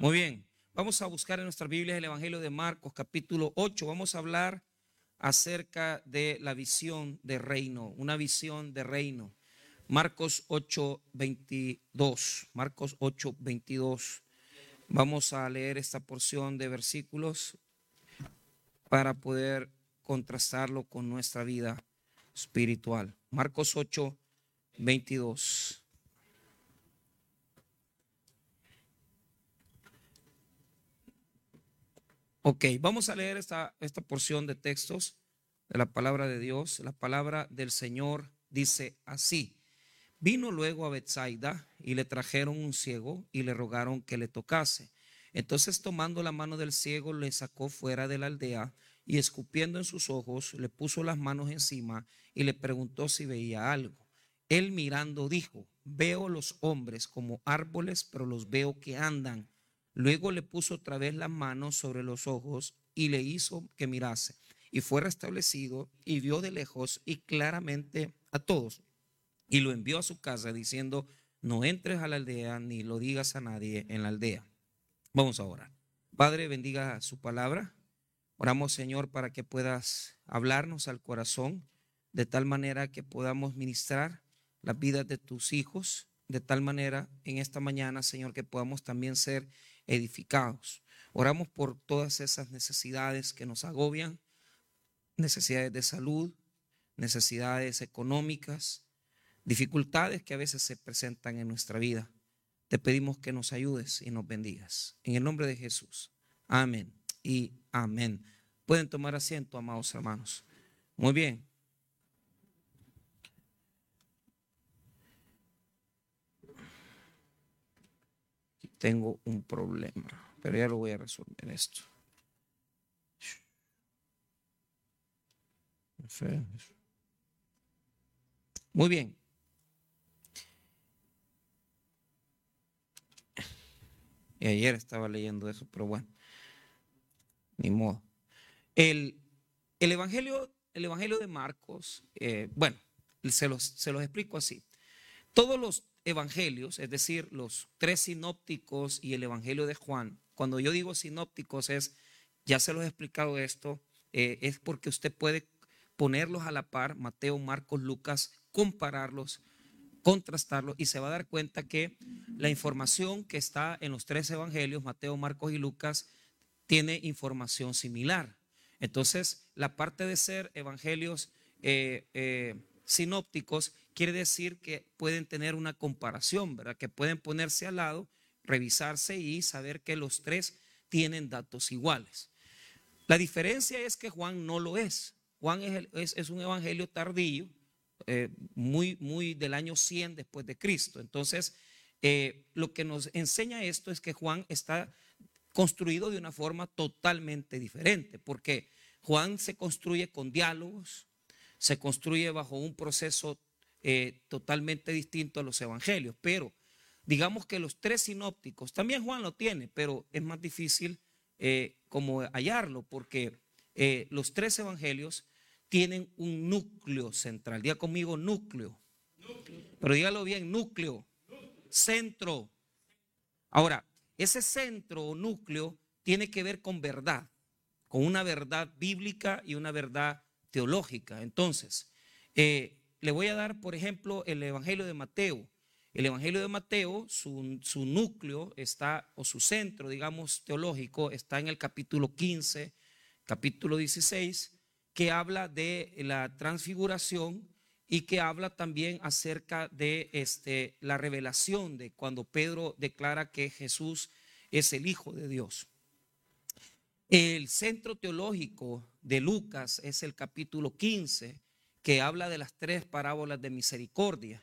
Muy bien, vamos a buscar en nuestra Biblia el Evangelio de Marcos capítulo 8. Vamos a hablar acerca de la visión de reino, una visión de reino. Marcos 8, 22. Marcos 8, 22. Vamos a leer esta porción de versículos para poder contrastarlo con nuestra vida espiritual. Marcos 8, 22. Ok, vamos a leer esta, esta porción de textos de la palabra de Dios. La palabra del Señor dice así. Vino luego a Bethsaida y le trajeron un ciego y le rogaron que le tocase. Entonces tomando la mano del ciego le sacó fuera de la aldea y escupiendo en sus ojos le puso las manos encima y le preguntó si veía algo. Él mirando dijo, veo los hombres como árboles, pero los veo que andan. Luego le puso otra vez las manos sobre los ojos y le hizo que mirase. Y fue restablecido y vio de lejos y claramente a todos. Y lo envió a su casa diciendo, no entres a la aldea ni lo digas a nadie en la aldea. Vamos a orar. Padre, bendiga su palabra. Oramos, Señor, para que puedas hablarnos al corazón de tal manera que podamos ministrar las vidas de tus hijos, de tal manera en esta mañana, Señor, que podamos también ser edificados. Oramos por todas esas necesidades que nos agobian, necesidades de salud, necesidades económicas, dificultades que a veces se presentan en nuestra vida. Te pedimos que nos ayudes y nos bendigas. En el nombre de Jesús. Amén y amén. Pueden tomar asiento, amados hermanos. Muy bien. Tengo un problema, pero ya lo voy a resolver esto. Muy bien. Y ayer estaba leyendo eso, pero bueno, ni modo. El, el evangelio, el evangelio de Marcos, eh, bueno, se los, se los explico así. Todos los evangelios, es decir, los tres sinópticos y el evangelio de Juan, cuando yo digo sinópticos es, ya se los he explicado esto, eh, es porque usted puede ponerlos a la par, Mateo, Marcos, Lucas, compararlos contrastarlo y se va a dar cuenta que la información que está en los tres evangelios, Mateo, Marcos y Lucas, tiene información similar. Entonces, la parte de ser evangelios eh, eh, sinópticos quiere decir que pueden tener una comparación, ¿verdad? Que pueden ponerse al lado, revisarse y saber que los tres tienen datos iguales. La diferencia es que Juan no lo es. Juan es, un evangelio tardío, eh, muy, muy del año 100 después de Cristo. Entonces, eh, lo que nos enseña esto es que Juan está construido de una forma totalmente diferente, porque Juan se construye con diálogos, se construye bajo un proceso eh, totalmente distinto a los evangelios, pero digamos que los tres sinópticos, también Juan lo tiene, pero es más difícil como hallarlo, porque los tres evangelios tienen un núcleo central. Diga conmigo núcleo. Pero dígalo bien, núcleo. Centro. Ahora, ese centro o núcleo tiene que ver con verdad, con una verdad bíblica y una verdad teológica. Entonces, eh, le voy a dar, por ejemplo, el Evangelio de Mateo. El Evangelio de Mateo, su, núcleo está, o su centro, digamos, teológico, está en el capítulo 15, capítulo 16 que habla de la transfiguración y que habla también acerca de este, la revelación de cuando Pedro declara que Jesús es el Hijo de Dios. El centro teológico de Lucas es el capítulo 15, que habla de las tres parábolas de misericordia.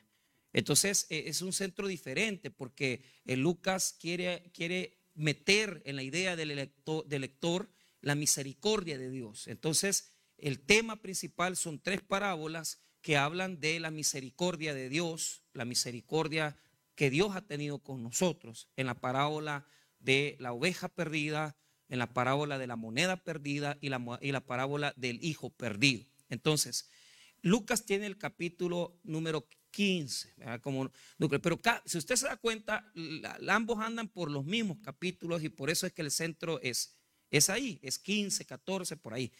Entonces e, es un centro diferente porque Lucas quiere, quiere meter en la idea del lector, del lector la misericordia de Dios. Entonces el tema principal son tres parábolas que hablan de la misericordia de Dios, la misericordia que Dios ha tenido con nosotros. En la parábola de la oveja perdida, en la parábola de la moneda perdida y la, y la parábola del hijo perdido. Entonces, Lucas tiene el capítulo número 15, como Pero si usted se da cuenta, ambos andan por los mismos capítulos y por eso es que el centro es, es ahí, es 15, 14, por ahí.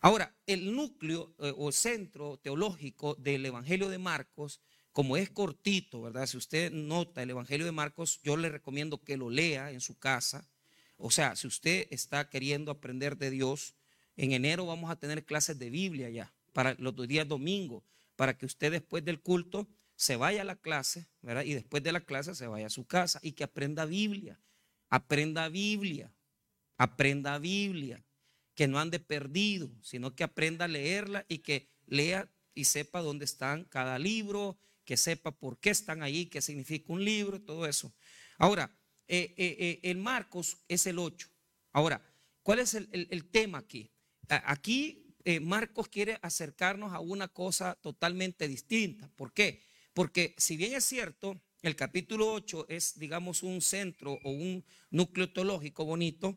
Ahora, el núcleo eh, o centro teológico del Evangelio de Marcos, como es cortito, ¿verdad? Si usted nota el Evangelio de Marcos, yo le recomiendo que lo lea en su casa. O sea, si usted está queriendo aprender de Dios, en enero vamos a tener clases de Biblia ya, para los días domingos para que usted después del culto se vaya a la clase, ¿verdad? Y después de la clase se vaya a su casa y que aprenda Biblia. Aprenda Biblia. Aprenda Biblia. Que no ande perdido, sino que aprenda a leerla y que lea y sepa dónde están cada libro, que sepa por qué están ahí, qué significa un libro, todo eso. Ahora, eh, eh, eh, el Marcos es el 8. Ahora, ¿cuál es el tema aquí? Aquí eh, Marcos quiere acercarnos a una cosa totalmente distinta. ¿Por qué? Porque si bien es cierto, el capítulo 8 es, digamos, un centro o un núcleo teológico bonito,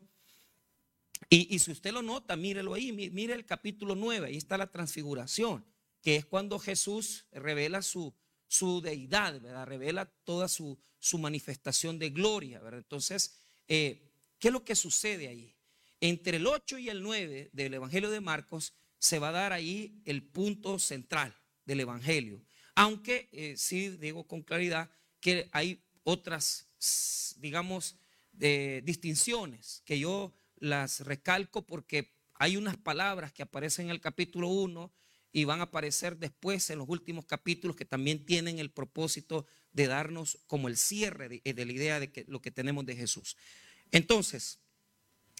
y, si usted lo nota, mírelo ahí, mire el capítulo 9, ahí está la transfiguración, que es cuando Jesús revela su, su deidad, ¿verdad? Revela toda su, su manifestación de gloria, ¿verdad? Entonces, eh, ¿qué es lo que sucede ahí? Entre el 8 y el 9 del Evangelio de Marcos se va a dar ahí el punto central del Evangelio. Aunque eh, sí digo con claridad que hay otras, digamos, distinciones que yo las recalco porque hay unas palabras que aparecen en el capítulo 1 y van a aparecer después en los últimos capítulos que también tienen el propósito de darnos como el cierre de, de la idea de lo que tenemos de Jesús. Entonces,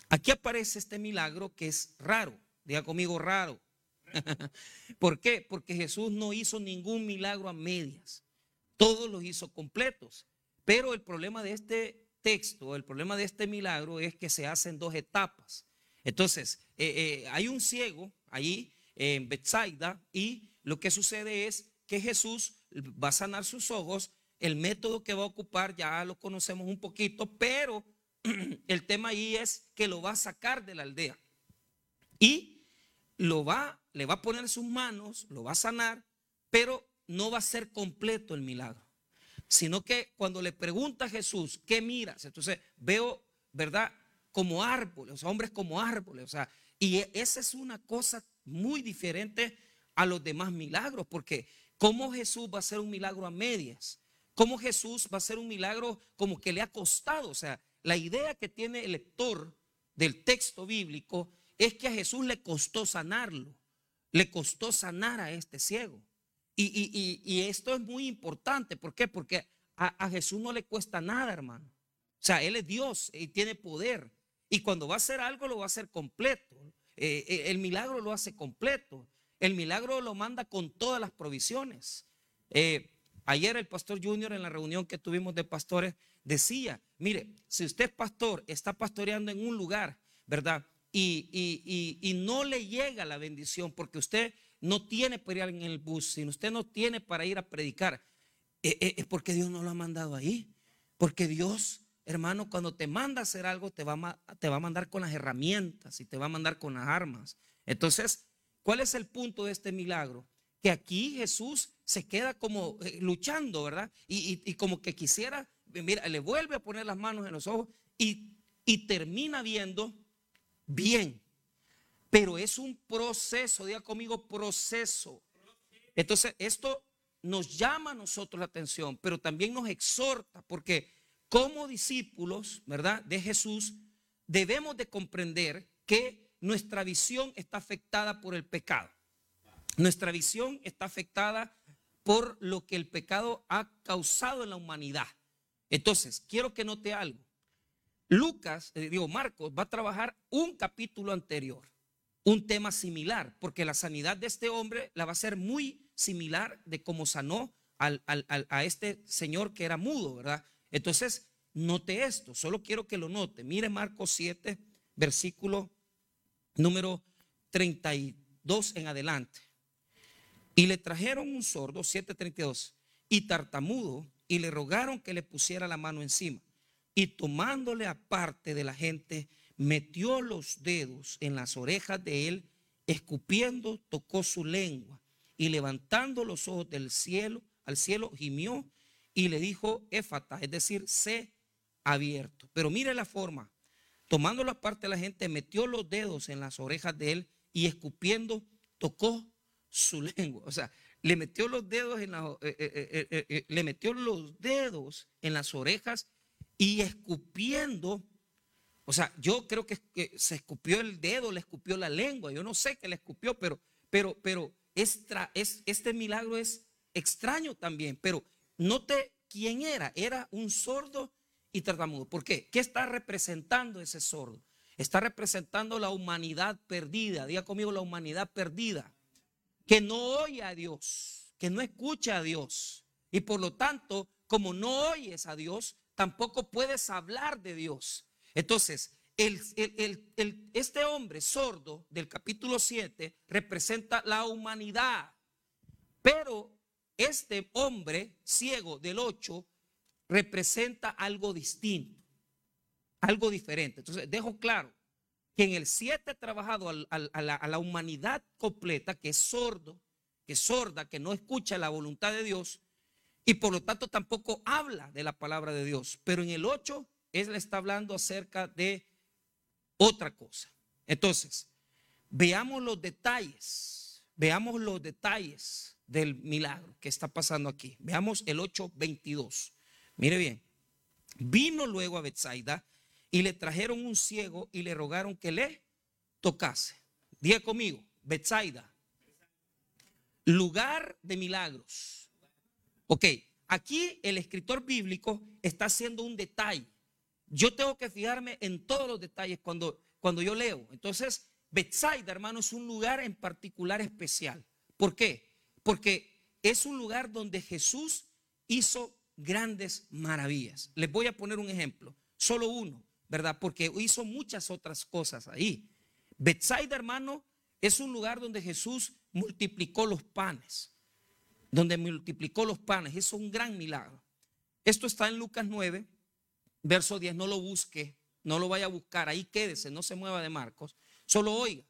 Aquí aparece este milagro que es raro. Diga conmigo raro. ¿Por qué? Porque Jesús no hizo ningún milagro a medias. Todos los hizo completos. Pero el problema de este texto, el problema de este milagro es que se hace en dos etapas. Entonces, eh, eh, hay un ciego allí en Bethsaida y lo que sucede es que Jesús va a sanar sus ojos. El método que va a ocupar ya lo conocemos un poquito, pero el tema ahí es que lo va a sacar de la aldea y lo va, le va a poner sus manos, lo va a sanar, pero no va a ser completo el milagro. Sino que cuando le pregunta a Jesús, ¿qué miras? Entonces veo, ¿verdad? Como árboles, hombres como árboles, o sea, y e, esa es una cosa muy diferente a los demás milagros, porque ¿cómo Jesús va a hacer un milagro a medias? ¿Cómo Jesús va a hacer un milagro como que le ha costado? O sea, la idea que tiene el lector del texto bíblico es que a Jesús le costó sanarlo, le costó sanar a este ciego. Y, esto es muy importante, ¿por qué? Porque a, Jesús no le cuesta nada, hermano. O sea, Él es Dios y tiene poder. Y cuando va a hacer algo, lo va a hacer completo. Eh, eh, el milagro lo hace completo. El milagro lo manda con todas las provisiones. Eh, ayer el pastor Junior en la reunión que tuvimos de pastores decía, mire, si usted es pastor, está pastoreando en un lugar, ¿verdad? Y, no le llega la bendición porque usted no tiene para ir en el bus, si usted no tiene para ir a predicar, eh, eh, es porque Dios no lo ha mandado ahí. Porque Dios, hermano, cuando te manda a hacer algo, te va, te va a mandar con las herramientas y te va a mandar con las armas. Entonces, ¿cuál es el punto de este milagro? Que aquí Jesús se queda como eh, luchando, ¿verdad? y como que quisiera mira, le vuelve a poner las manos en los ojos y, termina viendo bien. Pero es un proceso, diga conmigo, proceso. Entonces, esto nos llama a nosotros la atención, pero también nos exhorta, porque como discípulos, ¿verdad?, de Jesús, debemos de comprender que nuestra visión está afectada por el pecado. Nuestra visión está afectada por lo que el pecado ha causado en la humanidad. Entonces, quiero que note algo. Lucas, eh, digo, Marcos va a trabajar un capítulo anterior, un tema similar, porque la sanidad de este hombre la va a ser muy similar de cómo sanó a este señor que era mudo, ¿verdad? Entonces, note esto, solo quiero que lo note. Mire Marcos 7, versículo número 32 en adelante. Y le trajeron un sordo, 7:32, y tartamudo y le rogaron que le pusiera la mano encima. Y tomándole aparte de la gente, metió los dedos en las orejas de él, escupiendo, tocó su lengua y levantando los ojos del cielo al cielo, gimió y le dijo éfata, es decir, sé abierto. Pero mire la forma. Tomando la parte de la gente, metió los dedos en las orejas de él y escupiendo, tocó su lengua. O sea, le metió los dedos en la, eh, eh, eh, le metió los dedos en las orejas y escupiendo. O sea, yo creo que, se escupió el dedo, le escupió la lengua. Yo no sé qué le escupió, pero, pero, pero extra, es, este milagro es extraño también. Pero note quién era. Era un sordo y tartamudo. ¿Por qué? ¿Qué está representando ese sordo? Está representando la humanidad perdida. Diga conmigo la humanidad perdida. Que no oye a Dios, que no escucha a Dios. Y por lo tanto, como no oyes a Dios, tampoco puedes hablar de Dios. Entonces, este hombre sordo del capítulo 7 representa la humanidad. Pero este hombre ciego del 8 representa algo distinto, algo diferente. Entonces, dejo claro que en el 7 ha trabajado a, la, humanidad completa, que es sordo, que es sorda, que no escucha la voluntad de Dios y por lo tanto tampoco habla de la palabra de Dios. Pero en el 8, él está hablando acerca de otra cosa. Entonces, veamos los detalles, veamos los detalles del milagro que está pasando aquí. Veamos el 8.22. Mire bien, vino luego a Bethsaida y le trajeron un ciego y le rogaron que le tocase. Diga conmigo, Bethsaida, lugar de milagros. Ok, aquí el escritor bíblico está haciendo un detalle. Yo tengo que fijarme en todos los detalles cuando, cuando yo leo. Entonces, Bethsaida, hermano, es un lugar en particular especial. ¿Por qué? Porque es un lugar donde Jesús hizo grandes maravillas. Les voy a poner un ejemplo, solo uno, ¿verdad? Porque hizo muchas otras cosas ahí. Bethsaida, hermano, es un lugar donde Jesús multiplicó los panes, donde multiplicó los panes. Es un gran milagro. Esto está en Lucas 9, verso 10. No lo busque, no lo vaya a buscar. Ahí quédese, no se mueva de Marcos. Solo oiga.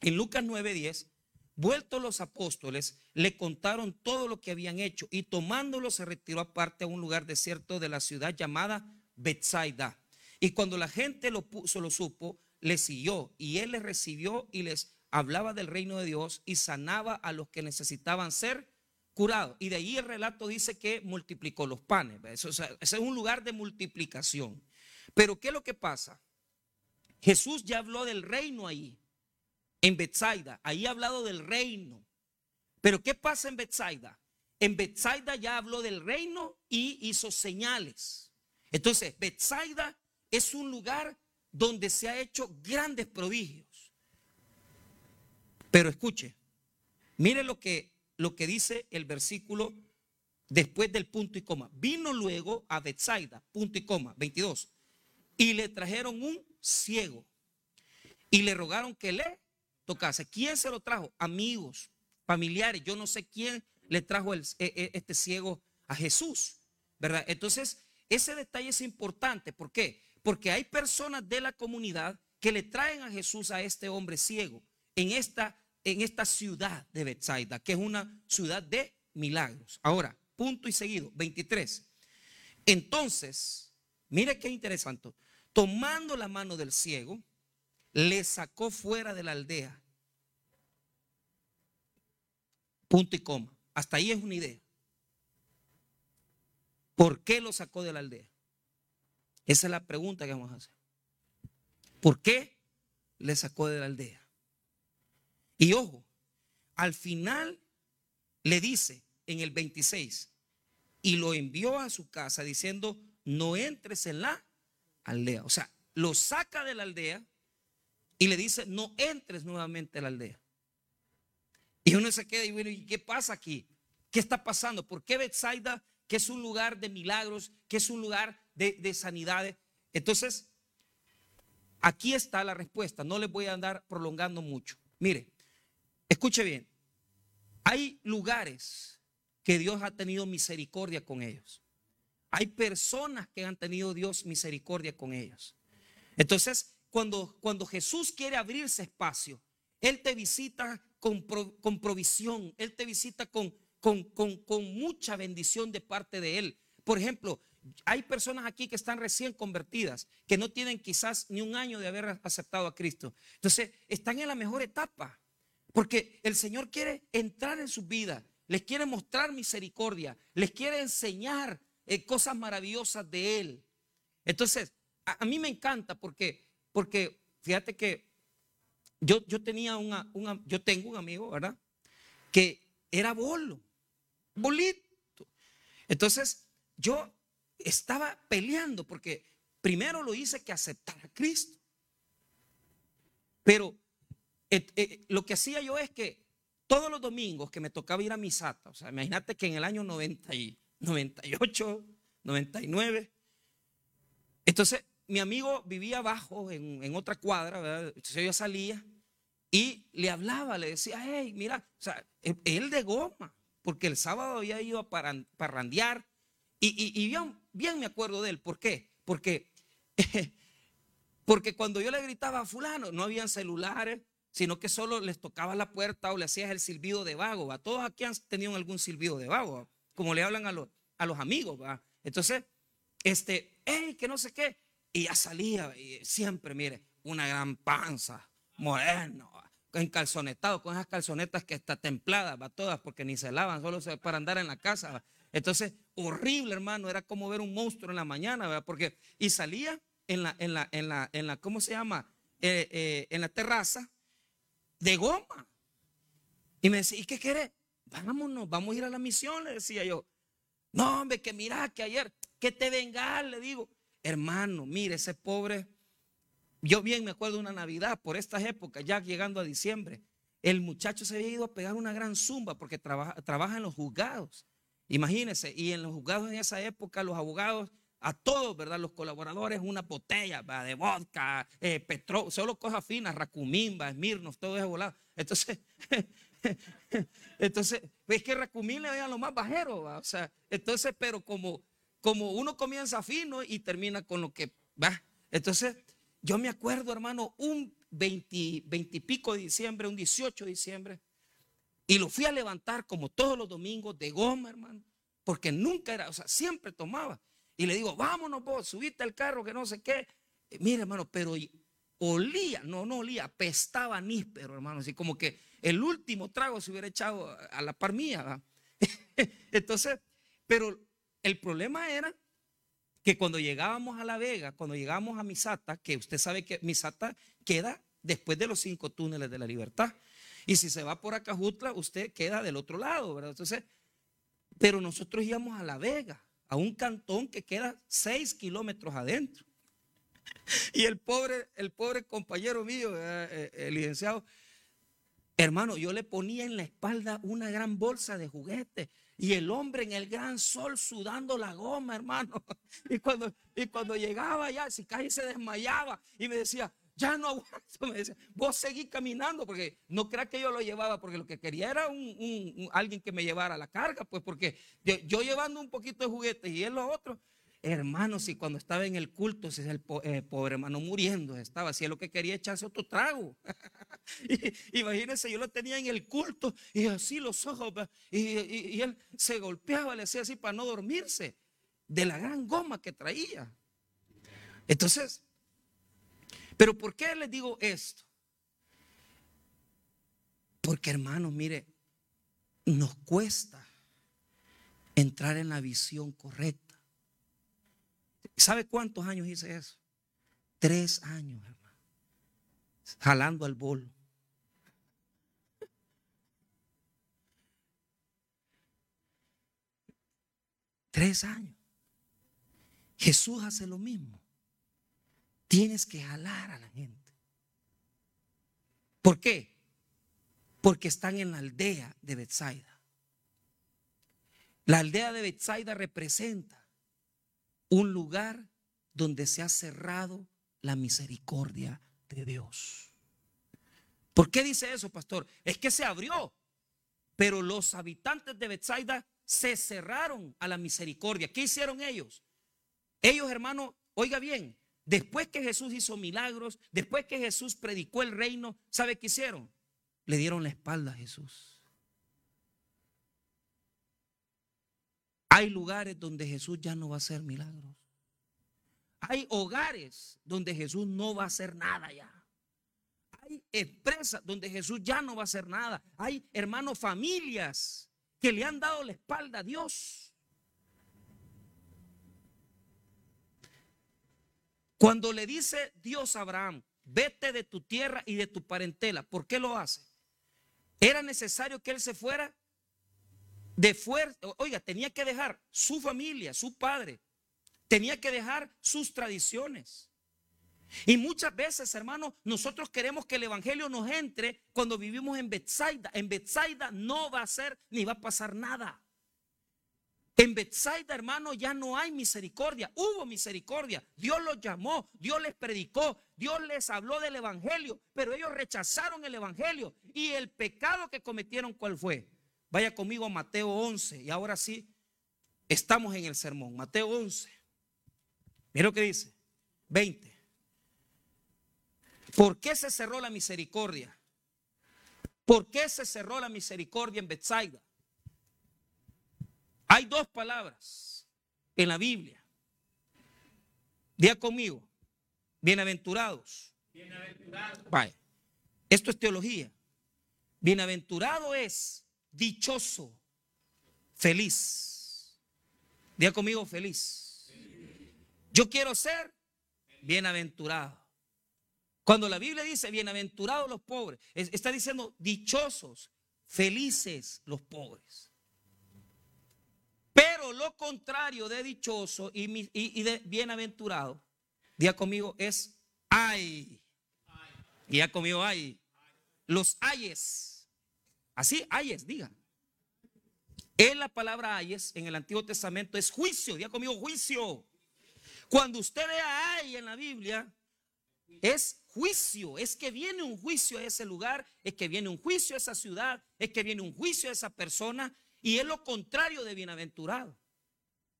En Lucas 9, 10 Vueltos los apóstoles, le contaron todo lo que habían hecho y tomándolo se retiró aparte a un lugar desierto de la ciudad llamada Bethsaida. Y cuando la gente lo, puso, lo supo, le siguió y él les recibió y les hablaba del reino de Dios y sanaba a los que necesitaban ser curados. Y de ahí el relato dice que multiplicó los panes. Eso, ese es un lugar de multiplicación. Pero ¿qué es lo que pasa? Jesús ya habló del reino ahí en Bethsaida. Ahí ha hablado del reino. Pero ¿qué pasa en Bethsaida? En Bethsaida ya habló del reino y hizo señales. Entonces, Bethsaida es un lugar donde se ha hecho grandes prodigios. Pero escuche, mire lo que, lo que dice el versículo después del punto y coma. Vino luego a Bethsaida, punto y coma, 22, y le trajeron un ciego y le rogaron que le tocase. ¿Quién se lo trajo? Amigos, familiares. Yo no sé quién le trajo e, e, este ciego a Jesús, ¿verdad? Entonces, ese detalle es importante. ¿Por qué? Porque hay personas de la comunidad que le traen a Jesús a este hombre ciego en esta, en esta ciudad de Bethsaida, que es una ciudad de milagros. Ahora, punto y seguido, 23. Entonces, mire qué interesante. Tomando la mano del ciego, le sacó fuera de la aldea. Punto y coma. Hasta ahí es una idea. ¿Por qué lo sacó de la aldea? Esa es la pregunta que vamos a hacer. ¿Por qué le sacó de la aldea? Y ojo, al final le dice en el 26, y lo envió a su casa diciendo, no entres en la aldea. O sea, lo saca de la aldea y le dice, no entres nuevamente a la aldea. Y uno se queda y bueno, ¿y qué pasa aquí? ¿Qué está pasando? ¿Por qué Bethsaida, que es un lugar de milagros, que es un lugar de, de sanidades? Entonces, aquí está la respuesta. No les voy a andar prolongando mucho. Mire, escuche bien. Hay lugares que Dios ha tenido misericordia con ellos. Hay personas que han tenido Dios misericordia con ellos. Entonces, cuando, Jesús quiere abrirse espacio, Él te visita con, con provisión, Él te visita con, con, con, con mucha bendición de parte de Él. Por ejemplo, hay personas aquí que están recién convertidas, que no tienen quizás ni un año de haber aceptado a Cristo. Entonces, están en la mejor etapa, porque el Señor quiere entrar en su vida, les quiere mostrar misericordia, les quiere enseñar eh, cosas maravillosas de Él. Entonces, a, mí me encanta porque, porque fíjate que yo, yo tenía una, yo tengo un amigo, ¿verdad? Que era bolo, bolito. Entonces, yo estaba peleando porque primero lo hice que aceptar a Cristo. Pero eh, eh, lo que hacía yo es que todos los domingos que me tocaba ir a misata, o sea, imagínate que en el año 90 y 98, 99, entonces mi amigo vivía abajo en, otra cuadra, ¿verdad? Entonces yo salía y le hablaba, le decía, hey, mira, o sea, él de goma, porque el sábado había ido a parrandear y, y, bien, bien, me acuerdo de él. ¿Por qué? Porque, porque cuando yo le gritaba a fulano, no habían celulares, sino que solo les tocaba la puerta o le hacías el silbido de vago. ¿va? Todos aquí han tenido algún silbido de vago, como le hablan a los, a los amigos. ¿va? Entonces, este, hey, que no sé qué. Y ya salía, y siempre, mire, una gran panza, moreno, encalzonetado, con esas calzonetas que está templadas, va todas, porque ni se lavan, solo para andar en la casa. Entonces, horrible, hermano, era como ver un monstruo en la mañana, ¿verdad? Porque, y salía en la, en la, en la, en la ¿cómo se llama? Eh, eh, en la terraza de goma. Y me decía, ¿y qué quiere? Vámonos, vamos a ir a la misión, le decía yo. No, hombre, que mira que ayer, que te venga, le digo. Hermano, mire, ese pobre, yo bien me acuerdo una Navidad, por estas épocas, ya llegando a diciembre, el muchacho se había ido a pegar una gran zumba porque trabaja, trabaja en los juzgados. Imagínense, y en los juzgados en esa época, los abogados, a todos, ¿verdad? Los colaboradores, una botella de vodka, eh, petróleo, solo cosas finas, racumimba, esmirnos, todo eso volado. Entonces, entonces, es que racumín le veían lo más bajero, o sea, entonces, pero como, como uno comienza fino y termina con lo que va. Entonces, yo me acuerdo, hermano, un 20, 20 y pico de diciembre, un 18 de diciembre, y lo fui a levantar como todos los domingos de goma, hermano. Porque nunca era, o sea, siempre tomaba. Y le digo, vámonos vos, subiste al carro, que no sé qué. mire, hermano, pero olía, no, no olía, pestaba níspero, hermano. Así como que el último trago se hubiera echado a la par mía. Entonces, pero el problema era que cuando llegábamos a La Vega, cuando llegábamos a Misata, que usted sabe que Misata queda después de los cinco túneles de la libertad. Y si se va por Acajutla, usted queda del otro lado, ¿verdad? Entonces, pero nosotros íbamos a La Vega, a un cantón que queda seis kilómetros adentro. Y el pobre, el pobre compañero mío, eh, el licenciado, hermano, yo le ponía en la espalda una gran bolsa de juguetes. Y el hombre en el gran sol sudando la goma, hermano. Y cuando, y cuando llegaba allá, si casi se desmayaba y me decía, ya no aguanto, me decía, vos seguí caminando, porque no crea que yo lo llevaba, porque lo que quería era un, alguien que me llevara la carga, pues porque yo, llevando un poquito de juguetes y él lo otro, hermano, si cuando estaba en el culto, si el eh, pobre hermano muriendo estaba, si es lo que quería echarse otro trago. imagínense, yo lo tenía en el culto y así los ojos, y, y él se golpeaba, le hacía así para no dormirse, de la gran goma que traía. Entonces, pero ¿por qué les digo esto? Porque hermanos, mire, nos cuesta entrar en la visión correcta. ¿Sabe cuántos años hice eso? Tres años, hermano. Jalando al bolo. Tres años. Jesús hace lo mismo. Tienes que jalar a la gente. ¿Por qué? Porque están en la aldea de Bethsaida. La aldea de Bethsaida representa un lugar donde se ha cerrado la misericordia de Dios. ¿Por qué dice eso, pastor? Es que se abrió, pero los habitantes de Bethsaida se cerraron a la misericordia. ¿Qué hicieron ellos? Ellos, hermano, oiga bien, Después que Jesús hizo milagros, después que Jesús predicó el reino, ¿sabe qué hicieron? Le dieron la espalda a Jesús. Hay lugares donde Jesús ya no va a hacer milagros. Hay hogares donde Jesús no va a hacer nada ya. Hay empresas donde Jesús ya no va a hacer nada. Hay hermanos, familias que le han dado la espalda a Dios. Cuando le dice Dios a Abraham, vete de tu tierra y de tu parentela, ¿por qué lo hace? Era necesario que él se fuera de fuerza. Oiga, tenía que dejar su familia, su padre, tenía que dejar sus tradiciones. Y muchas veces, hermanos, nosotros queremos que el evangelio nos entre cuando vivimos en Bethsaida. En Bethsaida no va a ser ni va a pasar nada. En Bethsaida, hermano, ya no hay misericordia. Hubo misericordia. Dios los llamó, Dios les predicó, Dios les habló del evangelio, pero ellos rechazaron el evangelio. Y el pecado que cometieron, ¿cuál fue? Vaya conmigo a Mateo 11. Y ahora sí, estamos en el sermón. Mateo 11. Mira lo que dice. 20. ¿Por qué se cerró la misericordia? ¿Por qué se cerró la misericordia en Bethsaida? Hay dos palabras en la Biblia. Día conmigo. Bienaventurados. Bienaventurados. Vaya. Esto es teología. Bienaventurado es dichoso, feliz. Día conmigo, feliz. Yo quiero ser bienaventurado. Cuando la Biblia dice bienaventurados los pobres, está diciendo dichosos, felices los pobres. Lo contrario de dichoso y, de bienaventurado, día conmigo, es ay. Día conmigo ay. Los ayes. Así, ayes, diga. En la palabra ayes en el Antiguo Testamento es juicio. Día conmigo, juicio. Cuando usted vea ay en la Biblia, es juicio, es que viene un juicio a ese lugar, es que viene un juicio a esa ciudad, es que viene un juicio a esa persona y es lo contrario de bienaventurado.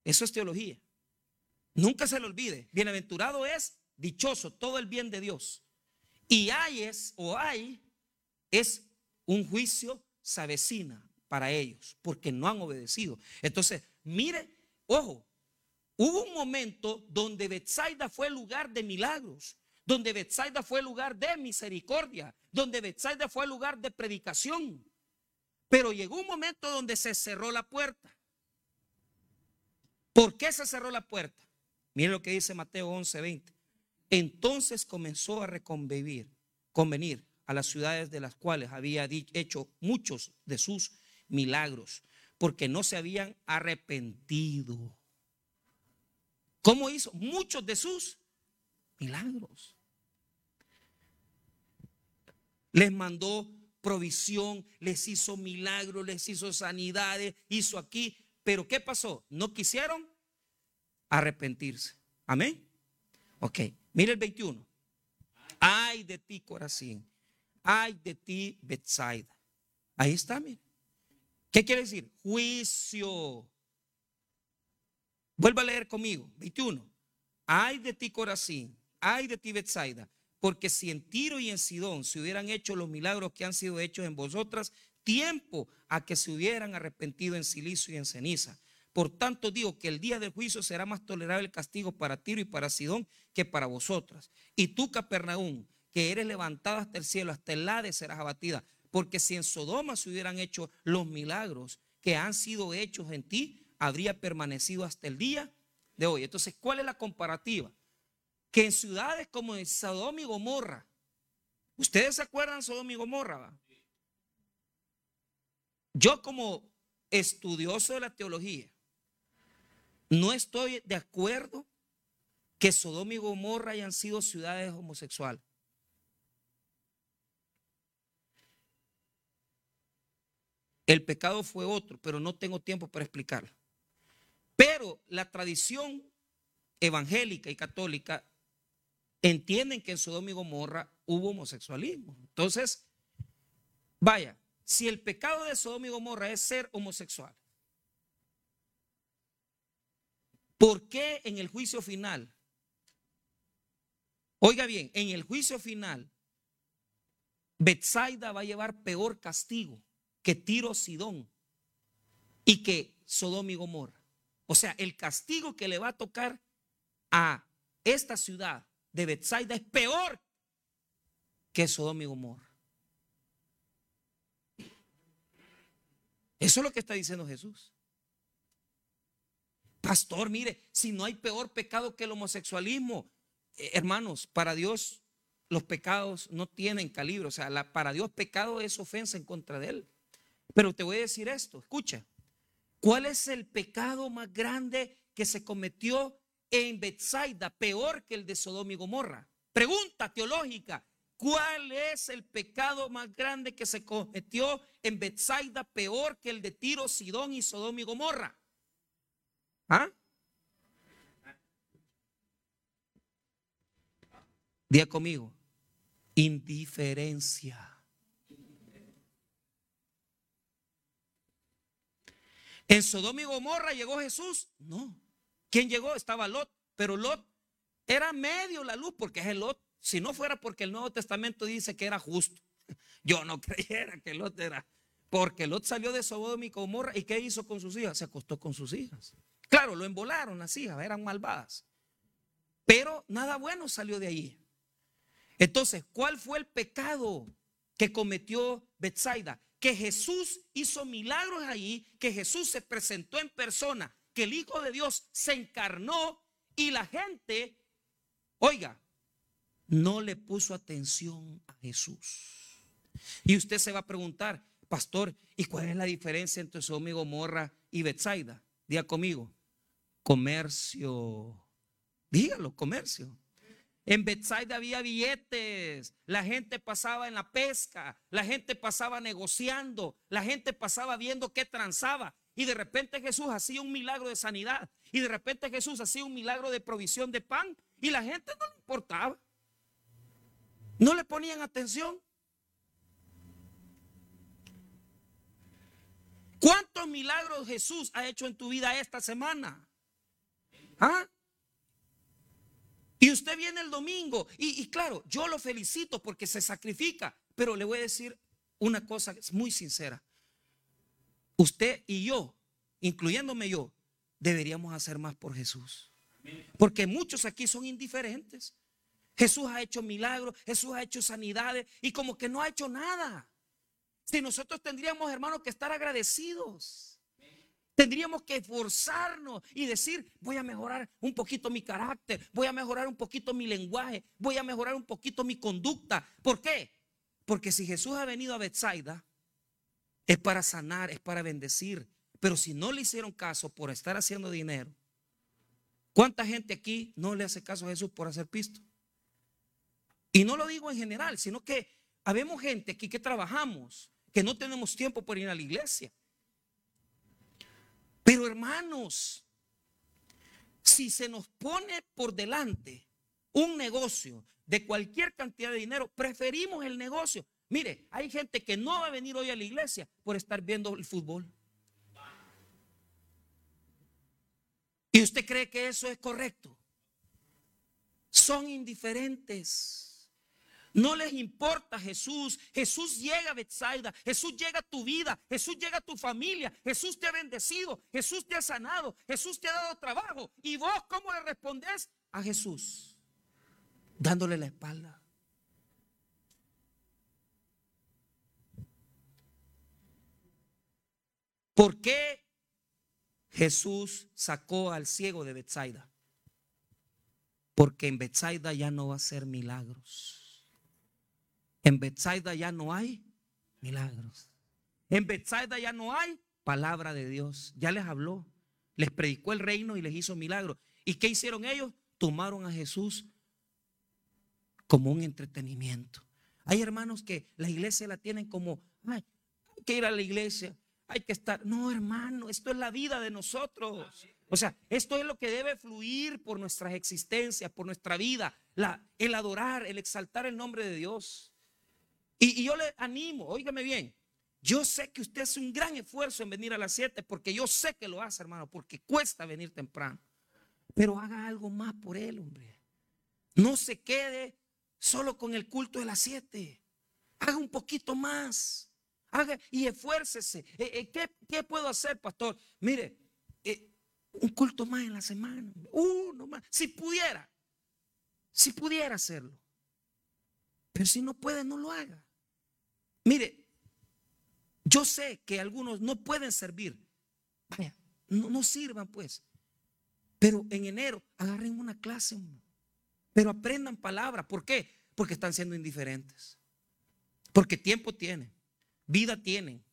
Eso es teología. Nunca se lo olvide. Bienaventurado es dichoso, todo el bien de Dios. Y hay es o hay es un juicio savecina para ellos porque no han obedecido. Entonces, mire, ojo, hubo un momento donde Bethsaida fue lugar de milagros donde Bethsaida fue lugar de misericordia, donde Bethsaida fue lugar de predicación. Pero llegó un momento donde se cerró la puerta. ¿Por qué se cerró la puerta? Miren lo que dice Mateo 11, 20. Entonces comenzó a reconvenir, convenir a las ciudades de las cuales había hecho muchos de sus milagros, porque no se habían arrepentido. ¿Cómo hizo? Muchos de sus milagros. Les mandó provisión, les hizo milagros, les hizo sanidades, hizo aquí. Pero ¿qué pasó? No quisieron arrepentirse. Amén. Ok, mire el 21. Ay de ti, Corazín. Ay de ti, Betsaida. Ahí está, mire. ¿Qué quiere decir? Juicio. Vuelva a leer conmigo. 21. Ay de ti, Corazín ay de ti, Betsaida, porque si en Tiro y en Sidón se hubieran hecho los milagros que han sido hechos en vosotras, tiempo a que se hubieran arrepentido en silicio y en ceniza. Por tanto digo que el día del juicio será más tolerable el castigo para Tiro y para Sidón que para vosotras. Y tú, Capernaum, que eres levantada hasta el cielo, hasta el Hades serás abatida. Porque si en Sodoma se hubieran hecho los milagros que han sido hechos en ti, habría permanecido hasta el día de hoy. Entonces, ¿cuál es la comparativa? Que en ciudades como Sodoma y Gomorra, ¿ustedes se acuerdan Sodoma y Gomorra? Yo como estudioso de la teología, no estoy de acuerdo que Sodoma y Gomorra hayan sido ciudades homosexuales. El pecado fue otro, pero no tengo tiempo para explicarlo. Pero la tradición evangélica y católica entienden que en Sodoma y Gomorra hubo homosexualismo. Entonces, vaya, si el pecado de Sodoma y Gomorra es ser homosexual, ¿por qué en el juicio final? Oiga bien, en el juicio final, Betsaida va a llevar peor castigo que Tiro Sidón y que Sodoma y Gomorra. O sea, el castigo que le va a tocar a esta ciudad de Bethsaida es peor que Sodoma y Gomorra. Eso es lo que está diciendo Jesús. Pastor, mire, si no hay peor pecado que el homosexualismo, eh, hermanos, para Dios los pecados no tienen calibre. O sea, para Dios pecado es ofensa en contra de Él. Pero te voy a decir esto, escucha. ¿Cuál es el pecado más grande que se cometió en Bethsaida, peor que el de Sodoma y Gomorra? Pregunta teológica. ¿Cuál es el pecado más grande que se cometió en Bethsaida, peor que el de Tiro, Sidón y Sodoma y Gomorra? ¿Ah? Día conmigo. Indiferencia. ¿En Sodoma y Gomorra llegó Jesús? No. ¿Quién llegó? Estaba Lot. Pero Lot era medio la luz porque es el Lot. Si no fuera porque el Nuevo Testamento dice que era justo. Yo no creyera que Lot era. Porque Lot salió de Sodoma y Gomorra. ¿Y qué hizo con sus hijas? Se acostó con sus hijas. Claro, lo embolaron las hijas, eran malvadas. Pero nada bueno salió de ahí. Entonces, ¿cuál fue el pecado que cometió Bethsaida? Que Jesús hizo milagros ahí, que Jesús se presentó en persona, que el Hijo de Dios se encarnó y la gente, oiga, no le puso atención a Jesús. Y usted se va a preguntar, pastor, ¿y cuál es la diferencia entre Sodoma y Gomorra y Bethsaida? Diga conmigo, comercio. Dígalo, comercio. En Bethsaida había billetes, la gente pasaba en la pesca, la gente pasaba negociando, la gente pasaba viendo qué transaba. Y de repente Jesús hacía un milagro de sanidad. Y de repente Jesús hacía un milagro de provisión de pan. Y la gente no le importaba. No le ponían atención. ¿Cuántos milagros Jesús ha hecho en tu vida esta semana? ¿Ah? Y usted viene el domingo y, claro, yo lo felicito porque se sacrifica, pero le voy a decir una cosa que es muy sincera. Usted y yo, incluyéndome yo, deberíamos hacer más por Jesús. Porque muchos aquí son indiferentes. Jesús ha hecho milagros, Jesús ha hecho sanidades y como que no ha hecho nada. Si nosotros tendríamos, hermanos, que estar agradecidos. Tendríamos que esforzarnos y decir, voy a mejorar un poquito mi carácter, voy a mejorar un poquito mi lenguaje, voy a mejorar un poquito mi conducta. ¿Por qué? Porque si Jesús ha venido a Bethsaida, es para sanar, es para bendecir. Pero si no le hicieron caso por estar haciendo dinero, ¿cuánta gente aquí no le hace caso a Jesús por hacer pisto? Y no lo digo en general, sino que habemos gente aquí que trabajamos, que no tenemos tiempo para ir a la iglesia. Pero hermanos, si se nos pone por delante un negocio de cualquier cantidad de dinero, preferimos el negocio. Mire, hay gente que no va a venir hoy a la iglesia por estar viendo el fútbol. ¿Y usted cree que eso es correcto? Son indiferentes. No les importa Jesús. Jesús llega a Bethsaida. Jesús llega a tu vida. Jesús llega a tu familia. Jesús te ha bendecido. Jesús te ha sanado. Jesús te ha dado trabajo. ¿Y vos cómo le respondes a Jesús? Dándole la espalda. ¿Por qué Jesús sacó al ciego de Bethsaida? Porque en Bethsaida ya no va a ser milagros. En Bethsaida ya no hay milagros. En Bethsaida ya no hay palabra de Dios. Ya les habló, les predicó el reino y les hizo milagros. ¿Y qué hicieron ellos? Tomaron a Jesús como un entretenimiento. Hay hermanos que la iglesia la tienen como, hay que ir a la iglesia, hay que estar. No, hermano, esto es la vida de nosotros. O sea, esto es lo que debe fluir por nuestras existencias, por nuestra vida, la, el adorar, el exaltar el nombre de Dios. Y, yo le animo, óigame bien, yo sé que usted hace un gran esfuerzo en venir a las 7 porque yo sé que lo hace, hermano, porque cuesta venir temprano. Pero haga algo más por él, hombre. No se quede solo con el culto de las 7. Haga un poquito más. Haga y esfuércese. Eh, eh, ¿qué, puedo hacer, pastor? Mire, eh, Un culto más en la semana. Uno más. Si pudiera. Si pudiera hacerlo. Pero si no puede, no lo haga. Mire, yo sé que algunos no pueden servir. Vaya, no, no sirvan pues. Pero en enero agarren una clase. Pero aprendan palabras. ¿Por qué? Porque están siendo indiferentes. Porque tiempo tienen. Vida tienen.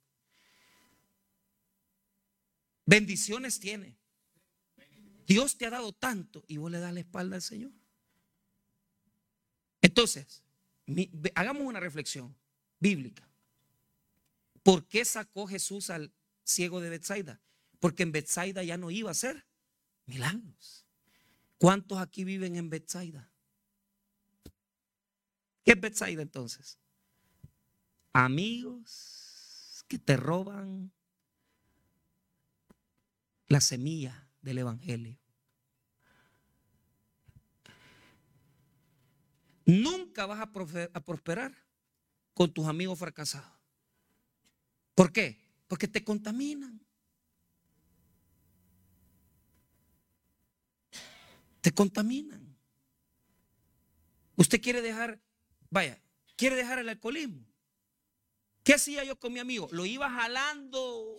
Bendiciones tienen. Dios te ha dado tanto y vos le das la espalda al Señor. Entonces, hagamos una reflexión bíblica. ¿Por qué sacó Jesús al ciego de Bethsaida? Porque en Bethsaida ya no iba a ser milagros. ¿Cuántos aquí viven en Bethsaida? ¿Qué es Bethsaida entonces? Amigos que te roban la semilla del Evangelio. Nunca vas a prosperar con tus amigos fracasados. ¿Por qué? Porque te contaminan. Te contaminan. Usted quiere dejar, vaya, quiere dejar el alcoholismo. ¿Qué hacía yo con mi amigo? Lo iba jalando.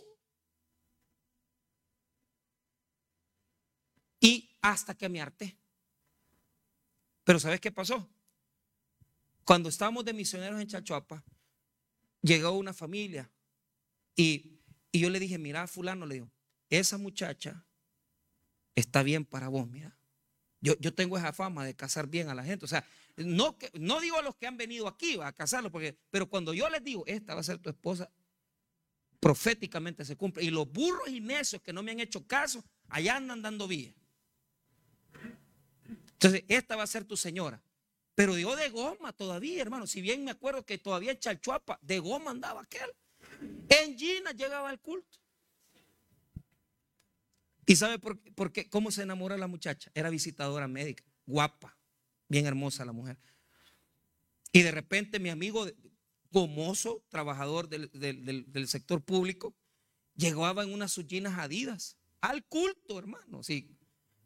Y hasta que me harté. Pero ¿sabes qué pasó? Cuando estábamos de misioneros en Chachuapa, llegó una familia y, yo le dije, mira, fulano, le digo, esa muchacha está bien para vos, mira. Yo, yo, tengo esa fama de casar bien a la gente. O sea, no, no digo a los que han venido aquí a casarlo, porque, pero cuando yo les digo, esta va a ser tu esposa, proféticamente se cumple. Y los burros y necios que no me han hecho caso, allá andan dando vía. Entonces, esta va a ser tu señora. Pero yo de goma todavía, hermano. Si bien me acuerdo que todavía en Chalchuapa, de goma andaba aquel. En Gina llegaba al culto. ¿Y sabe por, por, qué? ¿Cómo se enamora la muchacha? Era visitadora médica, guapa, bien hermosa la mujer. Y de repente mi amigo gomoso, trabajador del, sector público, llegaba en unas suyinas adidas al culto, hermano, sí,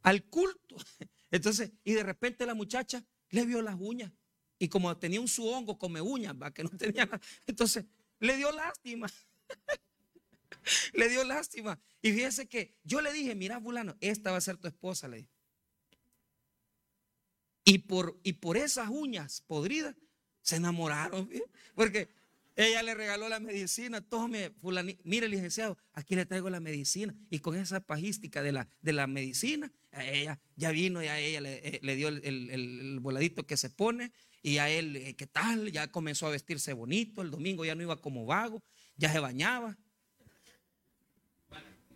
al culto. Entonces, y de repente la muchacha le vio las uñas. Y como tenía un su hongo, come uñas, ¿va? que no tenía nada. Entonces, le dio lástima. le dio lástima. Y fíjese que yo le dije, mira, fulano, esta va a ser tu esposa, le dije. Y por, y por esas uñas podridas, se enamoraron. Porque ella le regaló la medicina, tome, fulano, mire licenciado, aquí le traigo la medicina. Y con esa pajística de la, de la medicina, ella ya vino y a ella le, eh, dio el, voladito que se pone y a él, eh, ¿qué tal? Ya comenzó a vestirse bonito, el domingo ya no iba como vago, ya se bañaba.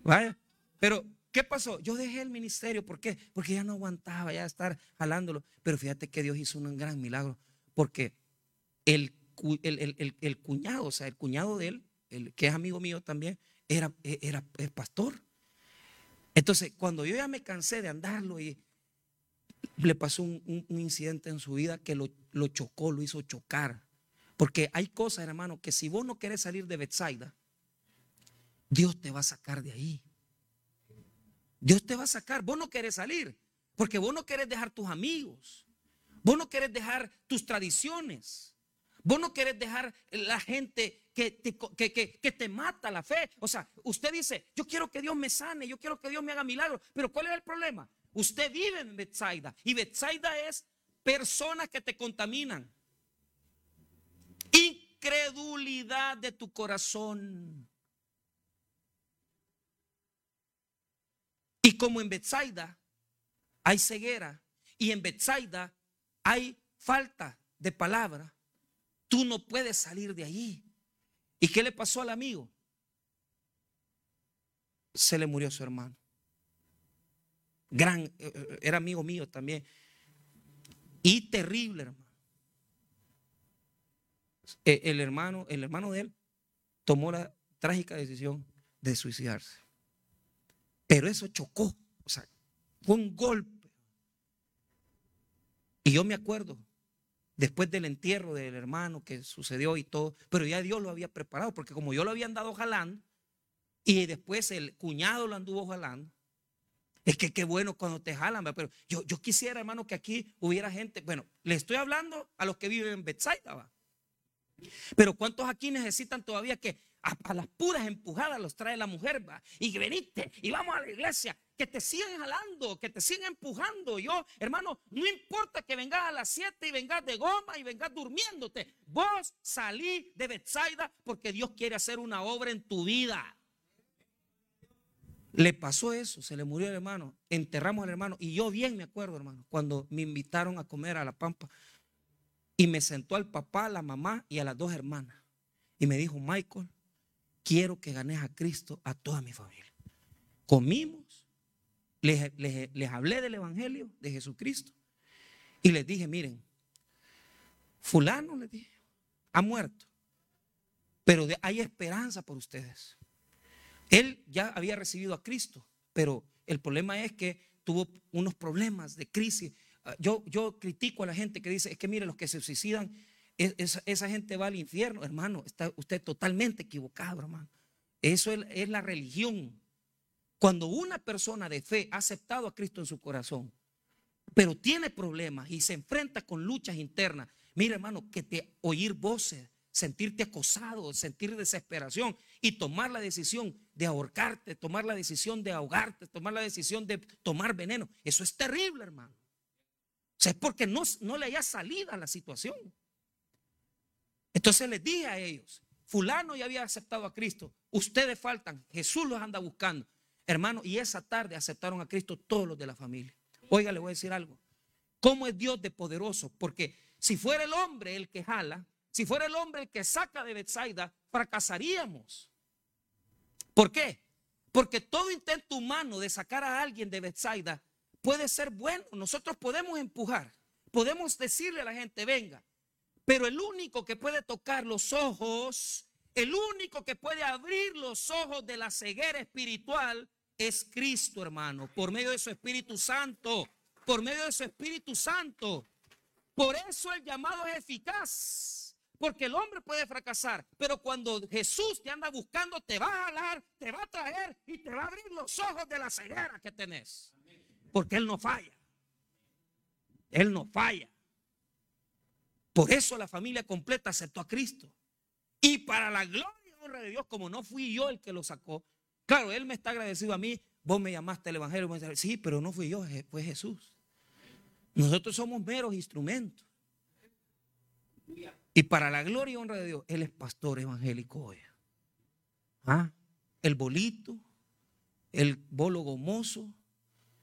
Vaya, pero ¿qué pasó? Yo dejé el ministerio, ¿por qué? Porque ya no aguantaba ya estar jalándolo, pero fíjate que Dios hizo un gran milagro, porque el, el, cuñado, o sea, el cuñado de él, el, que es amigo mío también, era, era, era pastor. Entonces, cuando yo ya me cansé de andarlo y le pasó un, incidente en su vida que lo, lo, chocó, lo hizo chocar. Porque hay cosas, hermano, que si vos no querés salir de Bethsaida, Dios te va a sacar de ahí. Dios te va a sacar. Vos no querés salir. Porque vos no querés dejar tus amigos. Vos no querés dejar tus tradiciones. Vos no querés dejar la gente que te, que, te mata la fe. O sea, usted dice, yo quiero que Dios me sane, yo quiero que Dios me haga milagros. Pero ¿cuál es el problema? Usted vive en Bethsaida y Bethsaida es personas que te contaminan. Incredulidad de tu corazón. Y como en Bethsaida hay ceguera y en Bethsaida hay falta de palabra, Tú no puedes salir de allí. ¿Y qué le pasó al amigo? Se le murió su hermano. Gran, eh, eh, era amigo mío también. Y terrible, hermano. Eh, el hermano, el hermano de él tomó la trágica decisión de suicidarse. Pero eso chocó, o sea, fue un golpe. Y yo me acuerdo, después del entierro del hermano que sucedió y todo, pero ya Dios lo había preparado, porque como yo lo había andado jalando, y después el cuñado lo anduvo jalando, Es que qué bueno cuando te jalan, pero yo, yo quisiera, hermano, que aquí hubiera gente. Bueno, le estoy hablando a los que viven en Bethsaida, ¿va? Pero ¿cuántos aquí necesitan todavía que a, las puras empujadas los trae la mujer, va? Y veniste y vamos a la iglesia, que te sigan jalando, que te sigan empujando. Yo, hermano, no importa que vengas a las 7 y vengas de goma y vengas durmiéndote. Vos salí de Bethsaida porque Dios quiere hacer una obra en tu vida. Le pasó eso, se le murió el hermano, enterramos al hermano. Y yo bien me acuerdo, hermano, cuando me invitaron a comer a la pampa. Y me sentó al papá, la mamá y a las dos hermanas. Y me dijo, Michael, quiero que ganes a Cristo a toda mi familia. Comimos, les, les, hablé del Evangelio de Jesucristo. Y les dije, miren, fulano, les dije, ha muerto. Pero hay esperanza por ustedes. Él ya había recibido a Cristo, pero el problema es que tuvo unos problemas de crisis. Ah, yo, yo critico a la gente que dice, es que mire, los que se suicidan, esa gente va al infierno. Hermano, está usted totalmente equivocado, hermano. Eso es, es la religión. Cuando una persona de fe ha aceptado a Cristo en su corazón, pero tiene problemas y se enfrenta con luchas internas, mire hermano, que te oír voces, sentirte acosado, sentir desesperación y tomar la decisión de ahorcarte, tomar la decisión de ahogarte, tomar la decisión de tomar veneno. Eso es terrible, hermano. O sea, es porque no, no le haya salido a la situación. Entonces les dije a ellos, fulano ya había aceptado a Cristo, ustedes faltan, Jesús los anda buscando. Hermano, y esa tarde aceptaron a Cristo todos los de la familia. Oiga, le voy a decir algo. ¿Cómo es Dios de poderoso? Porque si fuera el hombre el que jala, si fuera el hombre el que saca de Bethsaida, fracasaríamos. ¿Por qué? Porque todo intento humano de sacar a alguien de Bethsaida puede ser bueno. Nosotros podemos empujar, podemos decirle a la gente, venga. Pero el único que puede tocar los ojos, el único que puede abrir los ojos de la ceguera espiritual es Cristo, hermano, por medio de su Espíritu Santo, por medio de su Espíritu Santo. Por eso el llamado es eficaz. Porque el hombre puede fracasar, pero cuando Jesús te anda buscando, te va a jalar, te va a traer y te va a abrir los ojos de la ceguera que tenés. Porque Él no falla. Él no falla. Por eso la familia completa aceptó a Cristo. Y para la gloria y honra de Dios, como no fui yo el que lo sacó, claro, Él me está agradecido a mí. Vos me llamaste al Evangelio. Sí, pero no fui yo, fue Jesús. Nosotros somos meros instrumentos. Y para la gloria y honra de Dios, Él es pastor evangélico hoy. ¿Ah? El bolito, el bolo gomoso,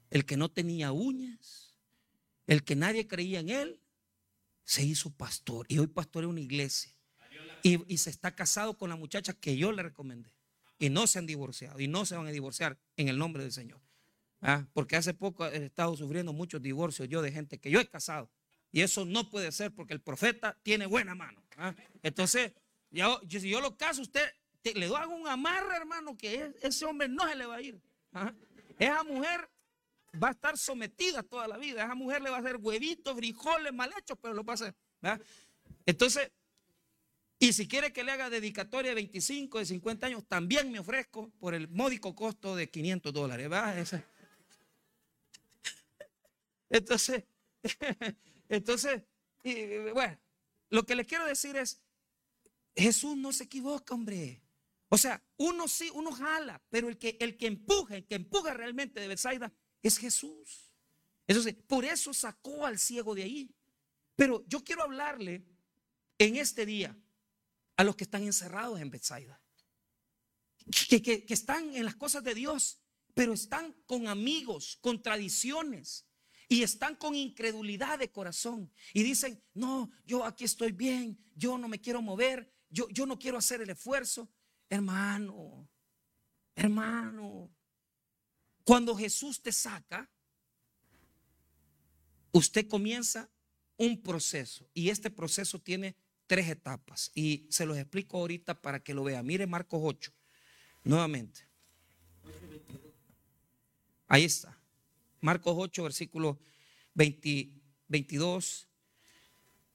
el que no tenía uñas, el que nadie creía en Él, se hizo pastor. Y hoy pastorea una iglesia. Y, y, se está casado con la muchacha que yo le recomendé. Y no se han divorciado. Y no se van a divorciar en el nombre del Señor. ¿Ah? Porque hace poco he estado sufriendo muchos divorcios yo de gente que yo he casado y eso no puede ser porque el profeta tiene buena mano. ¿ah? Entonces, yo, si yo lo caso, usted le doy un amarre, hermano, que ese hombre no se le va a ir. ¿ah? Esa mujer va a estar sometida toda la vida. Esa mujer le va a hacer huevitos, frijoles mal hechos, pero lo va a hacer. Entonces, y si quiere que le haga dedicatoria de 25, de 50 años, también me ofrezco por el módico costo de 500 dólares. Entonces, Entonces, bueno, lo que les quiero decir es, Jesús no se equivoca, hombre. O sea, uno sí, uno jala, pero el que, el que empuja, el que empuja realmente de Bethsaida es Jesús. Entonces, por eso sacó al ciego de ahí. Pero yo quiero hablarle en este día a los que están encerrados en Bethsaida, que, que están en las cosas de Dios, pero están con amigos, con tradiciones, y están con incredulidad de corazón y dicen, no, yo aquí estoy bien, yo no me quiero mover, yo, yo no quiero hacer el esfuerzo. Hermano, hermano, cuando Jesús te saca, usted comienza un proceso y este proceso tiene tres etapas y se los explico ahorita para que lo vea. Mire Marcos 8, nuevamente. Ahí está. Marcos 8, versículo 22,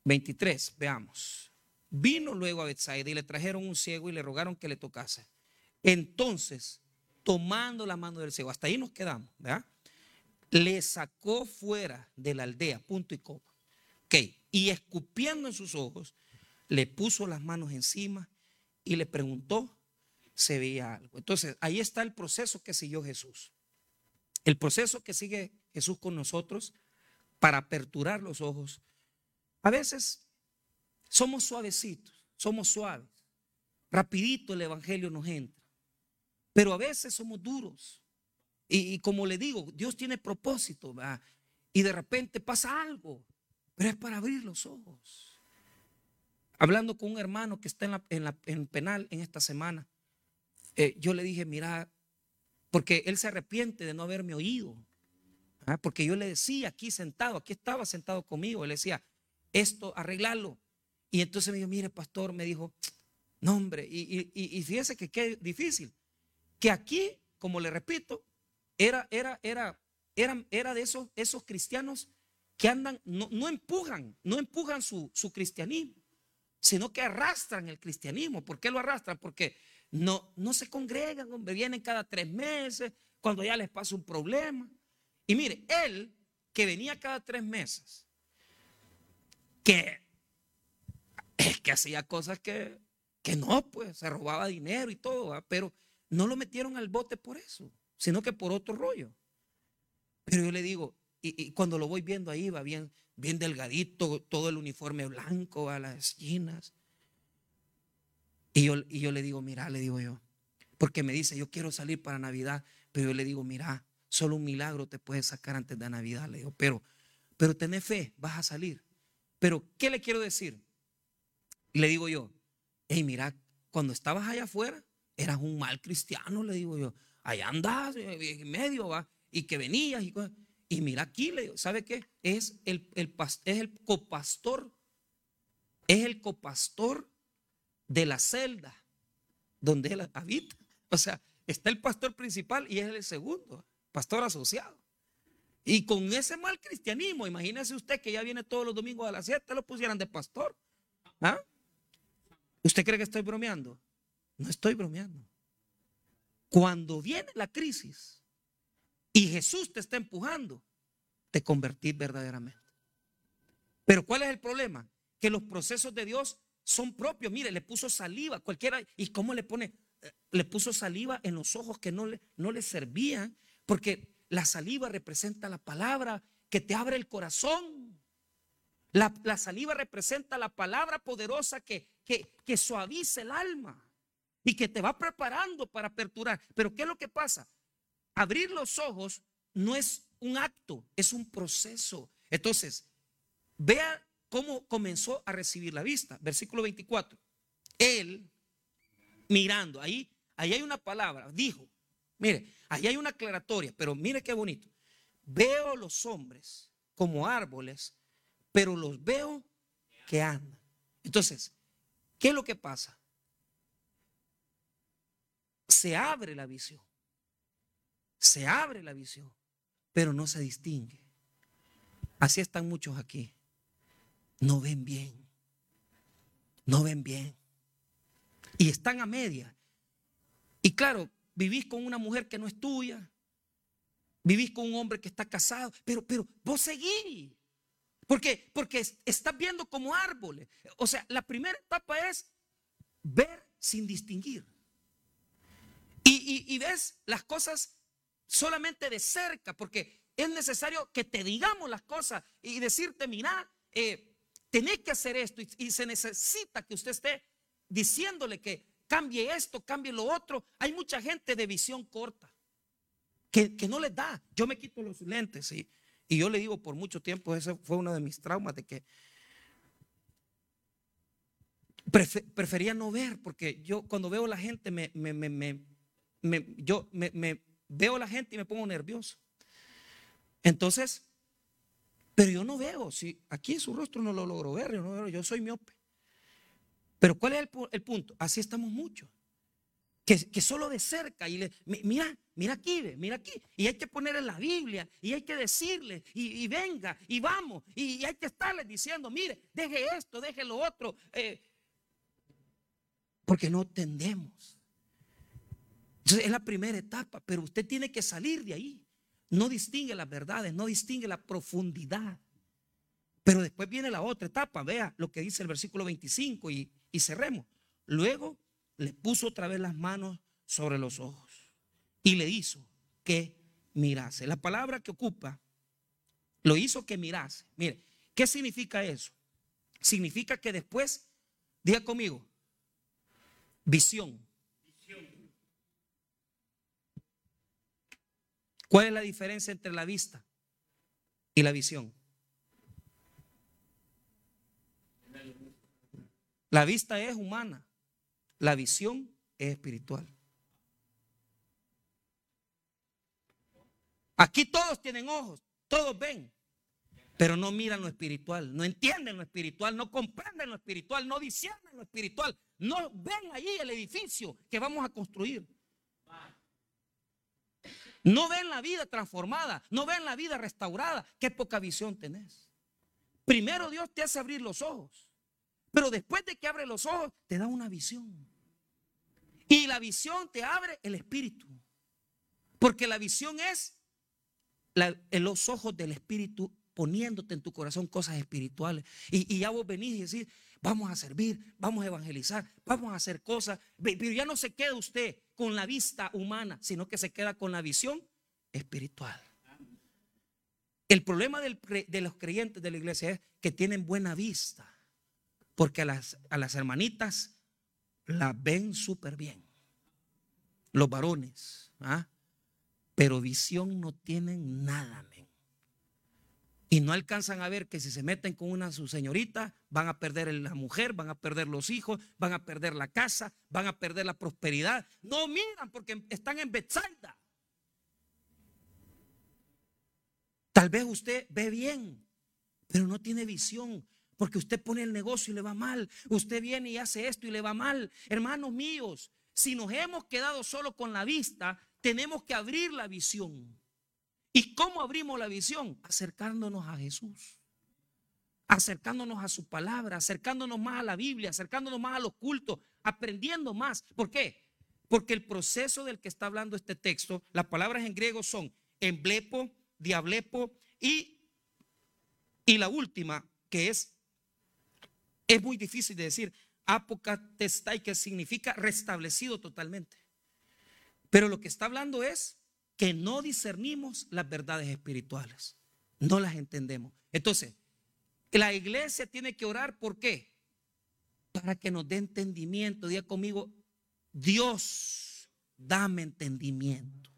23. Veamos. Vino luego a Bethsaida y le trajeron un ciego y le rogaron que le tocase. Entonces, tomando la mano del ciego, hasta ahí nos quedamos, ¿verdad? le sacó fuera de la aldea, punto y coma. Ok, y escupiendo en sus ojos, le puso las manos encima y le preguntó se veía algo. Entonces, ahí está el proceso que siguió Jesús. El proceso que sigue Jesús con nosotros para aperturar los ojos. A veces somos suavecitos, somos suaves. Rapidito el Evangelio nos entra. Pero a veces somos duros. Y, como le digo, Dios tiene propósito. Y de repente pasa algo. Pero es para abrir los ojos. Hablando con un hermano que está en, la, en, la, en penal en esta semana. Eh, yo le dije, mira, porque él se arrepiente de no haberme oído. ¿ah? Porque yo le decía aquí sentado, aquí estaba sentado conmigo, le decía, esto, arreglarlo. Y entonces me dijo, mire, pastor, me dijo, no, hombre, y, y, fíjese que qué difícil, que aquí, como le repito, era, era, era, era, era de esos, esos cristianos que andan, no, no empujan, no empujan su, su cristianismo, sino que arrastran el cristianismo. ¿Por qué lo arrastran? Porque no, no se congregan, vienen cada tres meses, cuando ya les pasa un problema. Y mire, él que venía cada tres meses, que es que hacía cosas que, que no, pues se robaba dinero y todo, pero no lo metieron al bote por eso, sino que por otro rollo. Pero yo le digo, y, cuando lo voy viendo ahí, va bien, bien delgadito, todo el uniforme blanco a las esquinas. Y yo, y yo le digo, mira, le digo yo, porque me dice, yo quiero salir para Navidad, pero yo le digo, mira, solo un milagro te puede sacar antes de Navidad, le digo, pero, pero tenés fe, vas a salir. Pero, ¿qué le quiero decir? Le digo yo, hey, mira, cuando estabas allá afuera, eras un mal cristiano, le digo yo, allá andás en medio, va, y que venías y mira aquí, le digo, ¿sabe qué? Es el, el copastor, es el copastor de la celda donde él habita. O sea, está el pastor principal y es el segundo, pastor asociado. Y con ese mal cristianismo, imagínese usted que ya viene todos los domingos a las 7, lo pusieran de pastor. ¿Ah? ¿Usted cree que estoy bromeando? No estoy bromeando. Cuando viene la crisis y Jesús te está empujando, te convertís verdaderamente. Pero ¿cuál es el problema? Que los procesos de Dios son propios. Mire, le puso saliva, cualquiera. ¿Y cómo le pone? Eh, le puso saliva en los ojos que no le, no le servían, porque la saliva representa la palabra que te abre el corazón. La, saliva representa la palabra poderosa que, que, que suaviza el alma y que te va preparando para aperturar. Pero ¿qué es lo que pasa? Abrir los ojos no es un acto, es un proceso. Entonces, vea cómo comenzó a recibir la vista. Versículo 24. Él, mirando, ahí, ahí hay una palabra, dijo, mire, ahí hay una aclaratoria, pero mire qué bonito. Veo los hombres como árboles, pero los veo que andan. Entonces, ¿qué es lo que pasa? Se abre la visión. Se abre la visión, pero no se distingue. Así están muchos aquí no ven bien. No ven bien. Y están a media. Y claro, vivís con una mujer que no es tuya. Vivís con un hombre que está casado. Pero, pero vos seguís. Porque, porque estás viendo como árboles. O sea, la primera etapa es ver sin distinguir. Y, ves las cosas solamente de cerca, porque es necesario que te digamos las cosas y decirte, mira, eh, tenés que hacer esto y, se necesita que usted esté diciéndole que cambie esto, cambie lo otro. Hay mucha gente de visión corta que, no les da. Yo me quito los lentes y, y yo le digo por mucho tiempo, ese fue uno de mis traumas, de que prefería no ver, porque yo cuando veo a la gente, me, yo me, veo a la gente y me pongo nervioso. Entonces, pero yo no veo, si aquí en su rostro no lo logro ver, yo, no yo soy miope. Pero ¿cuál es el, punto? Así estamos muchos. Que, solo de cerca y le, mira, mira aquí, mira aquí. Y hay que poner en la Biblia y hay que decirle y, venga y vamos. Y, hay que estarle diciendo, mire, deje esto, deje lo otro. Eh, porque no tendemos. Entonces es la primera etapa, pero usted tiene que salir de ahí. no distingue las verdades, no distingue la profundidad. Pero después viene la otra etapa, vea lo que dice el versículo 25 y, y cerremos. Luego le puso otra vez las manos sobre los ojos y le hizo que mirase. La palabra que ocupa lo hizo que mirase. Mire, ¿qué significa eso? Significa que después, diga conmigo, visión. ¿Cuál es la diferencia entre la vista y la visión? La vista es humana, la visión es espiritual. Aquí todos tienen ojos, todos ven, pero no miran lo espiritual, no entienden lo espiritual, no comprenden lo espiritual, no disciernen lo espiritual, no ven ahí el edificio que vamos a construir. No ven la vida transformada, no ven la vida restaurada. Qué poca visión tenés. Primero Dios te hace abrir los ojos, pero después de que abre los ojos, te da una visión. Y la visión te abre el espíritu. Porque la visión es los ojos del Espíritu poniéndote en tu corazón cosas espirituales. Y, ya vos venís y decís, vamos a servir, vamos a evangelizar, vamos a hacer cosas. Pero ya no se queda usted con la vista humana, sino que se queda con la visión espiritual. El problema de los creyentes de la iglesia es que tienen buena vista, porque a las, las hermanitas la ven súper bien. Los varones. ¿ah? pero visión no tienen nada. Y no alcanzan a ver que si se meten con una su señorita, van a perder la mujer, van a perder los hijos, van a perder la casa, van a perder la prosperidad. No miran porque están en Bethsaida. Tal vez usted ve bien, pero no tiene visión. Porque usted pone el negocio y le va mal. Usted viene y hace esto y le va mal. Hermanos míos, si nos hemos quedado solo con la vista, tenemos que abrir la visión. ¿Y cómo abrimos la visión? Acercándonos a Jesús. Acercándonos a su palabra, acercándonos más a la Biblia, acercándonos más a los cultos, aprendiendo más. ¿Por qué? Porque el proceso del que está hablando este texto, las palabras en griego son emblepo, diablepo y, y la última, que es, es muy difícil de decir, apocatestai, que significa restablecido totalmente. Pero lo que está hablando es que no discernimos las verdades espirituales. No las entendemos. Entonces, la iglesia tiene que orar, ¿por qué? Para que nos dé entendimiento. Diga conmigo, Dios, dame entendimiento.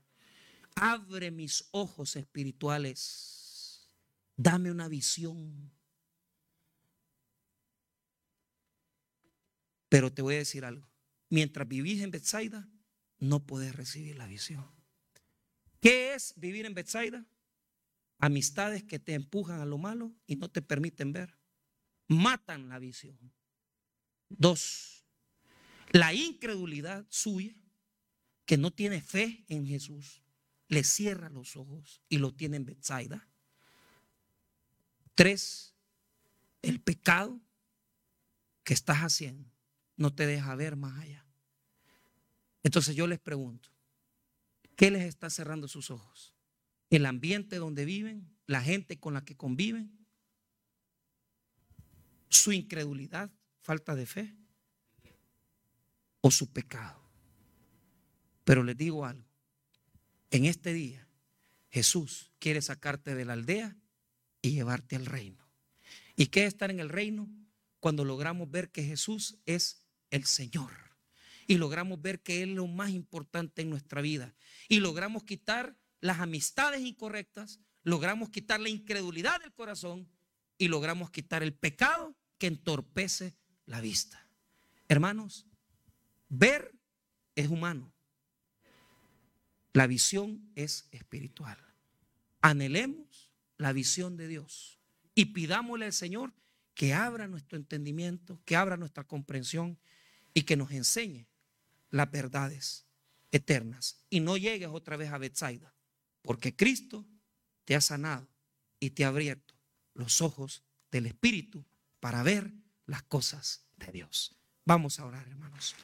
Abre mis ojos espirituales. Dame una visión. Pero te voy a decir algo. Mientras vivís en Bethsaida, no puedes recibir la visión. ¿Qué es vivir en Bethsaida? Amistades que te empujan a lo malo y no te permiten ver. Matan la visión. Dos, la incredulidad suya, que no tiene fe en Jesús, le cierra los ojos y lo tiene en Bethsaida. Tres, el pecado que estás haciendo no te deja ver más allá. Entonces yo les pregunto, ¿qué les está cerrando sus ojos? ¿El ambiente donde viven? ¿La gente con la que conviven? ¿Su incredulidad? ¿Falta de fe? ¿O su pecado? Pero les digo algo, en este día Jesús quiere sacarte de la aldea y llevarte al reino. ¿Y qué es estar en el reino? Cuando logramos ver que Jesús es el Señor y logramos ver que es lo más importante en nuestra vida. Y logramos quitar las amistades incorrectas, logramos quitar la incredulidad del corazón y logramos quitar el pecado que entorpece la vista. Hermanos, ver es humano. La visión es espiritual. Anhelemos la visión de Dios y pidámosle al Señor que abra nuestro entendimiento, que abra nuestra comprensión y que nos enseñe las verdades eternas y no llegues otra vez a Bethsaida, porque Cristo te ha sanado y te ha abierto los ojos del Espíritu para ver las cosas de Dios. Vamos a orar, hermanos.